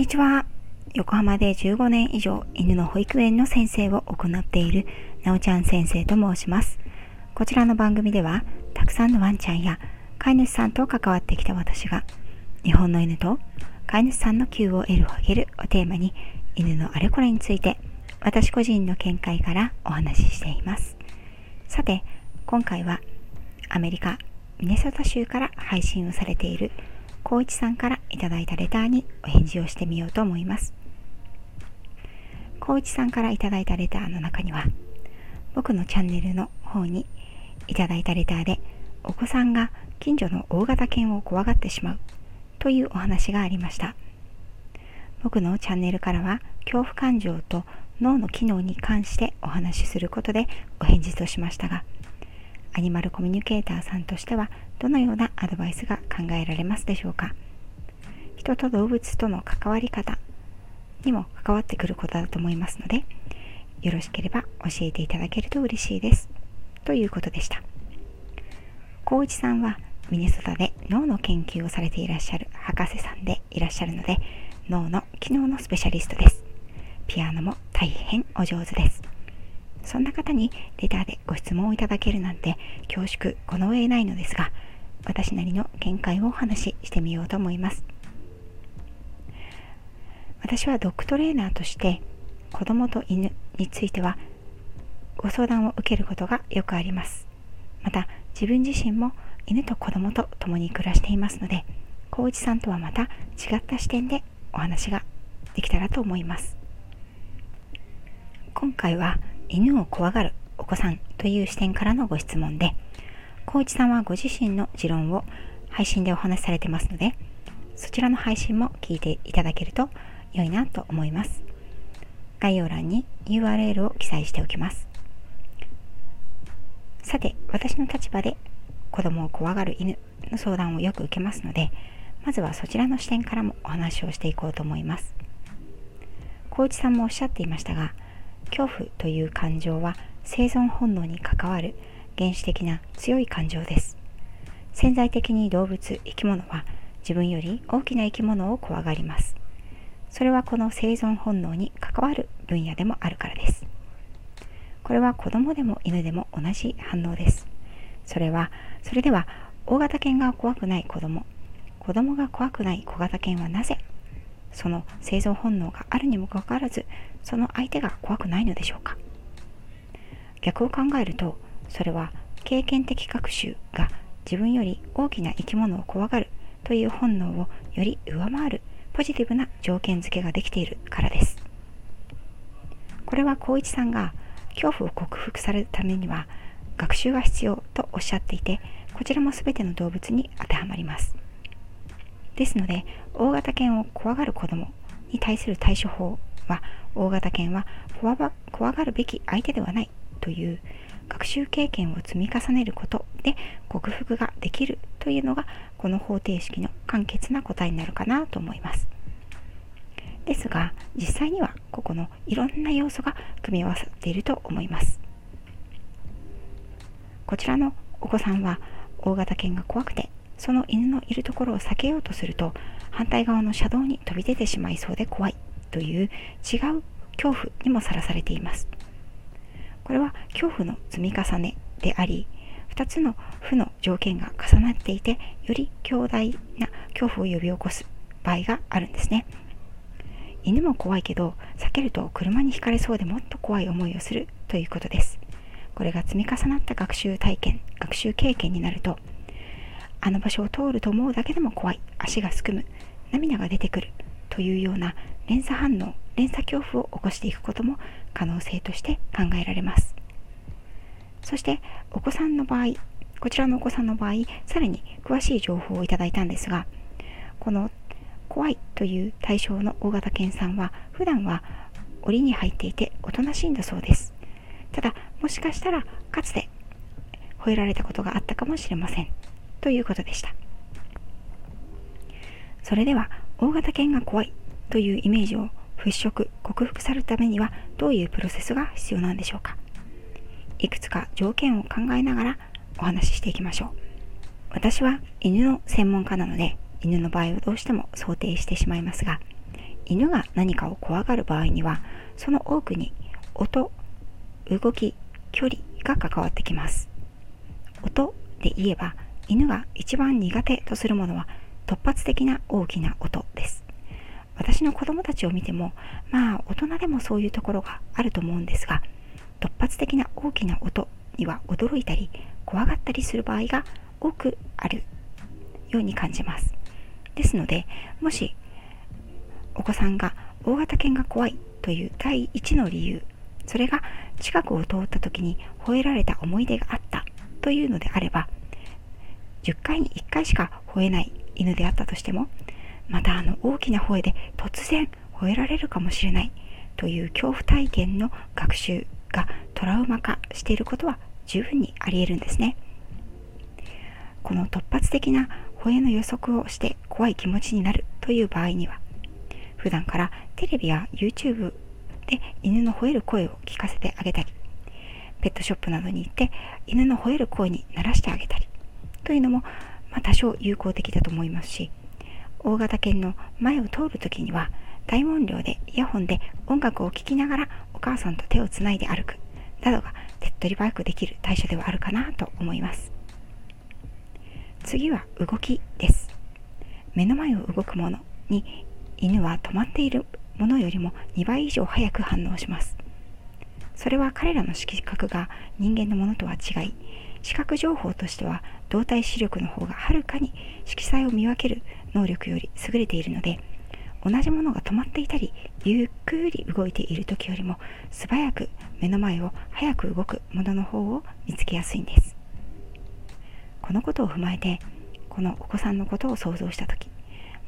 にちは。横浜で15年以上犬の保育園の先生を行っているなおちゃん先生と申します。こちらの番組では、たくさんのワンちゃんや飼い主さんと関わってきた私が、日本の犬と飼い主さんの QOL を上げるをテーマに、犬のあれこれについて、私個人の見解からお話ししています。さて、今回はアメリカ・ミネソタ州から配信をされている光一さんからいただいたレターにお返事をしてみようと思います。光一さんからいただいたレターの中には、僕のチャンネルの方にいただいたレターで、お子さんが近所の大型犬を怖がってしまうというお話がありました。僕のチャンネルからは恐怖感情と脳の機能に関してお話しすることでお返事としましたが、アニマルコミュニケーターさんとしてはどのようなアドバイスが考えられますでしょうか？人と動物との関わり方にも関わってくることだと思いますのでよろしければ教えていただけると嬉しいです。ということでした。光一さんはミネソタで脳の研究をされていらっしゃる博士さんでいらっしゃるので脳の機能のスペシャリストです。ピアノも大変お上手です。そんな方にレターでご質問をいただけるなんて恐縮この上ないのですが、私なりの見解をお話ししてみようと思います。私はドッグトレーナーとして子供と犬についてはご相談を受けることがよくあります。また自分自身も犬と子供と共に暮らしていますので、高一さんとはまた違った視点でお話ができたらと思います。今回は犬を怖がるお子さんという視点からのご質問で、高一さんはご自身の持論を配信でお話しされてますので、そちらの配信も聞いていただけると良いなと思います。概要欄に URL を記載しておきます。さて、私の立場で子供を怖がる犬の相談をよく受けますので、まずはそちらの視点からもお話をしていこうと思います。高一さんもおっしゃっていましたが、恐怖という感情は生存本能に関わる原始的な強い感情です。潜在的に動物、生き物は自分より大きな生き物を怖がります。それはこの生存本能に関わる分野でもあるからです。これは子供でも犬でも同じ反応です。それは、それでは大型犬が怖くない子供、子供が怖くない小型犬はなぜその生存本能があるにもかかわらずその相手が怖くないのでしょうか逆を考えるとそれは経験的学習が自分より大きな生き物を怖がるという本能をより上回るポジティブな条件付けができているからです。これは光一さんが恐怖を克服されるためには学習が必要とおっしゃっていてこちらも全ての動物に当てはまります。ですので大型犬を怖がる子供に対する対処法は大型犬は怖がるべき相手ではないという学習経験を積み重ねることで克服ができるというのがこの方程式の簡潔な答えになるかなと思います。ですが実際にはここのいろんな要素が組み合わさっていると思います。こちらのお子さんは大型犬が怖くてその犬のいるところを避けようとすると反対側の車道に飛び出てしまいそうで怖いという違う恐怖にもさらされていますこれは恐怖の積み重ねであり2つの負の条件が重なっていてより強大な恐怖を呼び起こす場合があるんですね。犬も怖いけど避けると車にひかれそうでもっと怖い思いをするということです。これが積み重なった学習体験学習経験になるとあの場所を通ると思うだけでも怖い。足がすくむ涙が出てくるというような連鎖反応連鎖恐怖を起こしていくことも可能性として考えられます。そしてお子さんの場合こちらのお子さんの場合さらに詳しい情報をいただいたんですがこの怖いという対象の大型犬さんは普段は檻に入っていておとなしいんだそうですただもしかしたらかつて吠えられたことがあったかもしれませんということでした。それでは大型犬が怖いというイメージを払拭、克服されるためにはどういうプロセスが必要なんでしょうかいくつか条件を考えながらお話ししていきましょう。私は犬の専門家なので犬の場合はどうしても想定してしまいますが犬が何かを怖がる場合にはその多くに音動き距離が関わってきます。音で言えば犬が一番苦手とするものは突発的な大きな音です。私の子供たちを見てもまあ大人でもそういうところがあると思うんですが突発的な大きな音には驚いたり怖がったりする場合が多くあるように感じます。ですのでもしお子さんが大型犬が怖いという第一の理由それが近くを通った時に吠えられた思い出があったというのであれば10回に1回しか吠えない犬であったとしてもまたあの大きな吠えで突然吠えられるかもしれないという恐怖体験の学習がトラウマ化していることは十分にあり得るんですね。この突発的な吠えの予測をして怖い気持ちになるという場合には普段からテレビや YouTube で犬の吠える声を聞かせてあげたりペットショップなどに行って犬の吠える声に鳴らしてあげたりというのも、まあ、多少有効的だと思いますし大型犬の前を通るときには大音量でイヤホンで音楽を聴きながらお母さんと手をつないで歩くなどが手っ取り早くできる対処ではあるかなと思います。次は動きです。目の前を動くものに犬は止まっているものよりも2倍以上早く反応します。それは彼らの色覚が人間のものとは違い視覚情報としては動体視力の方がはるかに色彩を見分ける能力より優れているので同じものが止まっていたりゆっくり動いている時よりも素早く目の前を早く動くものの方を見つけやすいんです。このことを踏まえてこのお子さんのことを想像した時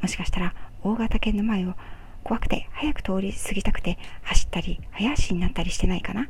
もしかしたら大型犬の前を怖くて早く通り過ぎたくて走ったり早足になったりしてないかな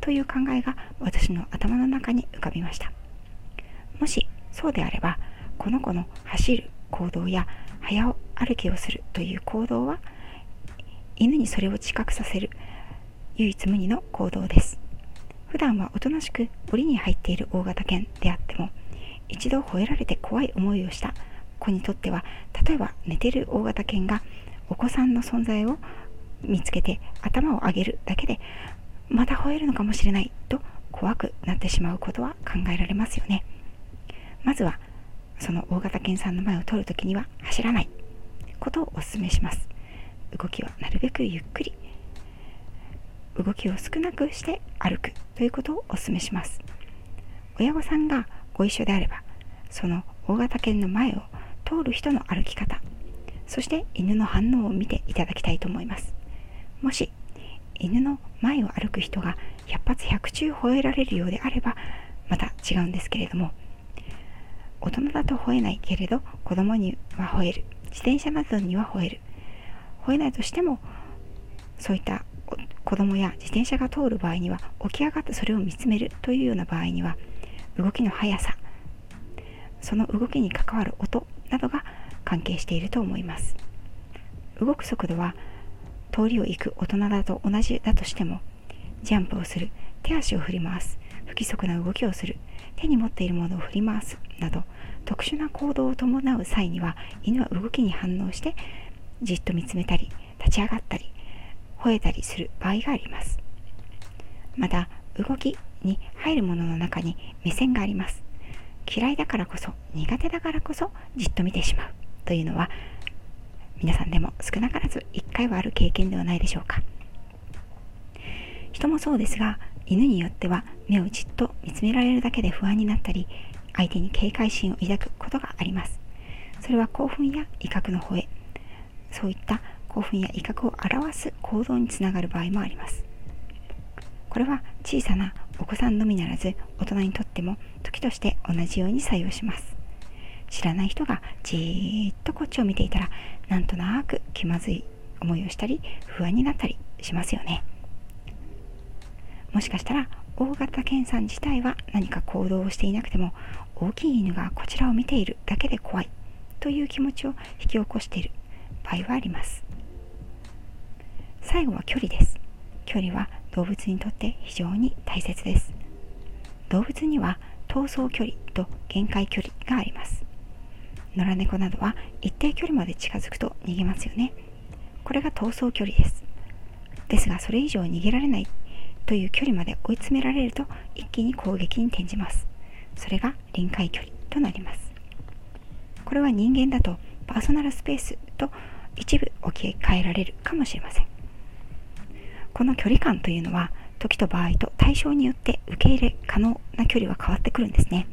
という考えが私の頭の中に浮かびました。もしそうであればこの子の走る行動や早歩きをするという行動は犬にそれを知覚させる唯一無二の行動です。普段はおとなしく檻に入っている大型犬であっても一度吠えられて怖い思いをした。子にとっては例えば寝てる大型犬がお子さんの存在を見つけて頭を上げるだけでまた吠えるのかもしれないと怖くなってしまうことは考えられますよね。まずはその大型犬さんの前を通るときには走らない。ことをお勧めします。動きはなるべくゆっくり。動きを少なくして歩くということをお勧めします。親御さんがご一緒であればその大型犬の前を通る人の歩き方そして犬の反応を見ていただきたいと思います。もし犬の前を歩く人が100発100中吠えられるようであればまた違うんですけれども大人だと吠えないけれど子供には吠える自転車などには吠える吠えないとしてもそういった子供や自転車が通る場合には起き上がってそれを見つめるというような場合には動きの速さその動きに関わる音などが関係していると思います。動く速度は通りを行く大人だと同じだとしてもジャンプをする手足を振り回す不規則な動きをする手に持っているものを振り回すなど特殊な行動を伴う際には犬は動きに反応してじっと見つめたり立ち上がったり吠えたりする場合があります。また動きに入るものの中に目線があります。嫌いだからこそ苦手だからこそじっと見てしまう。というのは皆さんでも少なからず1回はある経験ではないでしょうか。人もそうですが犬によっては目をじっと見つめられるだけで不安になったり相手に警戒心を抱くことがあります。それは興奮や威嚇の吠えそういった興奮や威嚇を表す行動につながる場合もあります。これは小さなお子さんのみならず大人にとっても時として同じように作用します。知らない人がじーっとこっちを見ていたらなんとなく気まずい思いをしたり不安になったりしますよね。もしかしたら大型犬さん自体は何か行動をしていなくても大きい犬がこちらを見ているだけで怖いという気持ちを引き起こしている場合はあります。最後は距離です。距離は動物にとって非常に大切です動物には逃走距離と限界距離があります野良猫などは一定距離まで近づくと逃げますよねこれが逃走距離です。ですがそれ以上逃げられないという距離まで追い詰められると一気に攻撃に転じます。それが臨界距離となります。これは人間だとパーソナルスペースと一部置き換えられるかもしれません。この距離感というのは時と場合と対象によって受け入れ可能な距離は変わってくるんですね。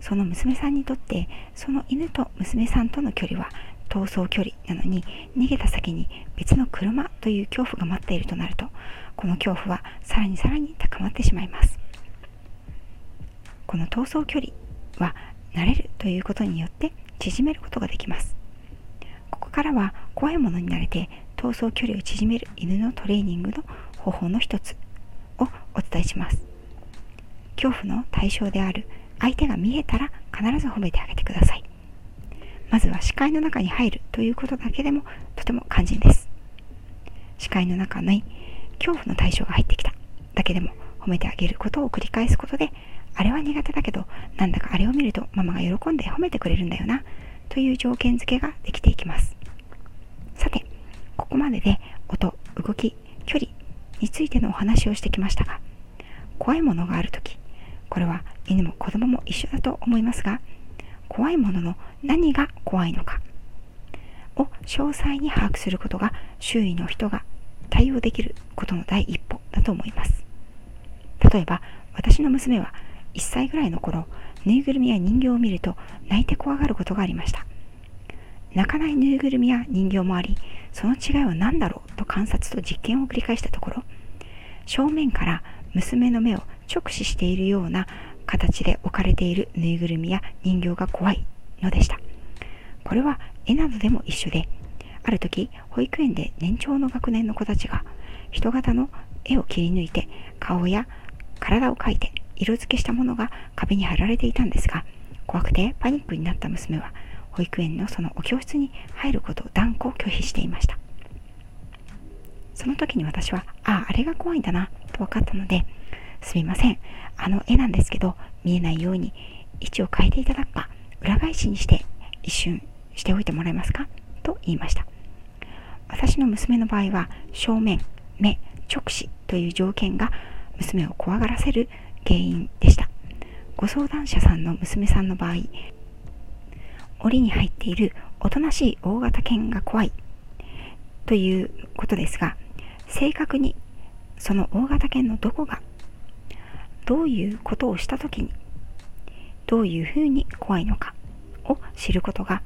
その娘さんにとってその犬と娘さんとの距離は逃走距離なのに逃げた先に別の車という恐怖が待っているとなるとこの恐怖はさらにさらに高まってしまいますこの逃走距離は慣れるということによって縮めることができますここからは怖いものに慣れて逃走距離を縮める犬のトレーニングの方法の一つをお伝えします。恐怖の対象である。相手が見えたら必ず褒めてあげてください。まずは視界の中に入る。ということだけでもとても肝心です。視界の中に恐怖の対象が入ってきた。だけでも褒めてあげることを繰り返すことで、あれは苦手だけど、なんだかあれを見るとママが喜んで褒めてくれるんだよな、という条件付けができていきます。ここまでで音、動き、距離についてのお話をしてきましたが、怖いものがあるとき、これは犬も子供も一緒だと思いますが、怖いものの何が怖いのかを詳細に把握することが周囲の人が対応できることの第一歩だと思います。例えば私の娘は1歳ぐらいの頃ぬいぐるみや人形を見ると泣いて怖がることがありました。泣かないぬいぐるみや人形もありその違いは何だろうと観察と実験を繰り返したところ正面から娘の目を直視しているような形で置かれているぬいぐるみや人形が怖いのでした。これは絵などでも一緒で、ある時、保育園で年長の学年の子たちが人型の絵を切り抜いて顔や体を描いて色付けしたものが壁に貼られていたんですが、怖くてパニックになった娘は保育園のそのお教室に入ることを断固拒否していました。その時に私は、ああ、あれが怖いんだなと分かったので、すみません。あの絵なんですけど、見えないように位置を変えていただくか、裏返しにして一瞬しておいてもらえますか？と言いました。私の娘の場合は、正面、目、直視という条件が娘を怖がらせる原因でした。ご相談者さんの娘さんの場合、檻に入っているおとなしい大型犬が怖いということですが、正確にその大型犬のどこがどういうことをした時にどういうふうに怖いのかを知ることが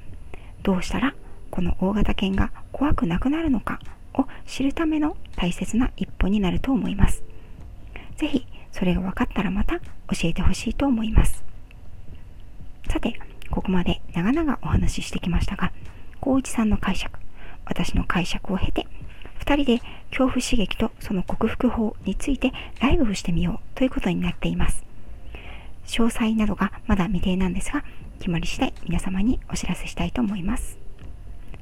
どうしたらこの大型犬が怖くなくなるのかを知るための大切な一歩になると思います。是非それが分かったらまた教えてほしいと思います。さて、ここまで長々お話ししてきましたが、光一さんの解釈、私の解釈を経て2人で恐怖刺激とその克服法についてライブをしてみようということになっています。詳細などがまだ未定なんですが、決まり次第皆様にお知らせしたいと思います。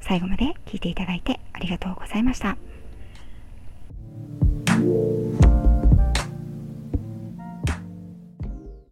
最後まで聞いていただいてありがとうございました。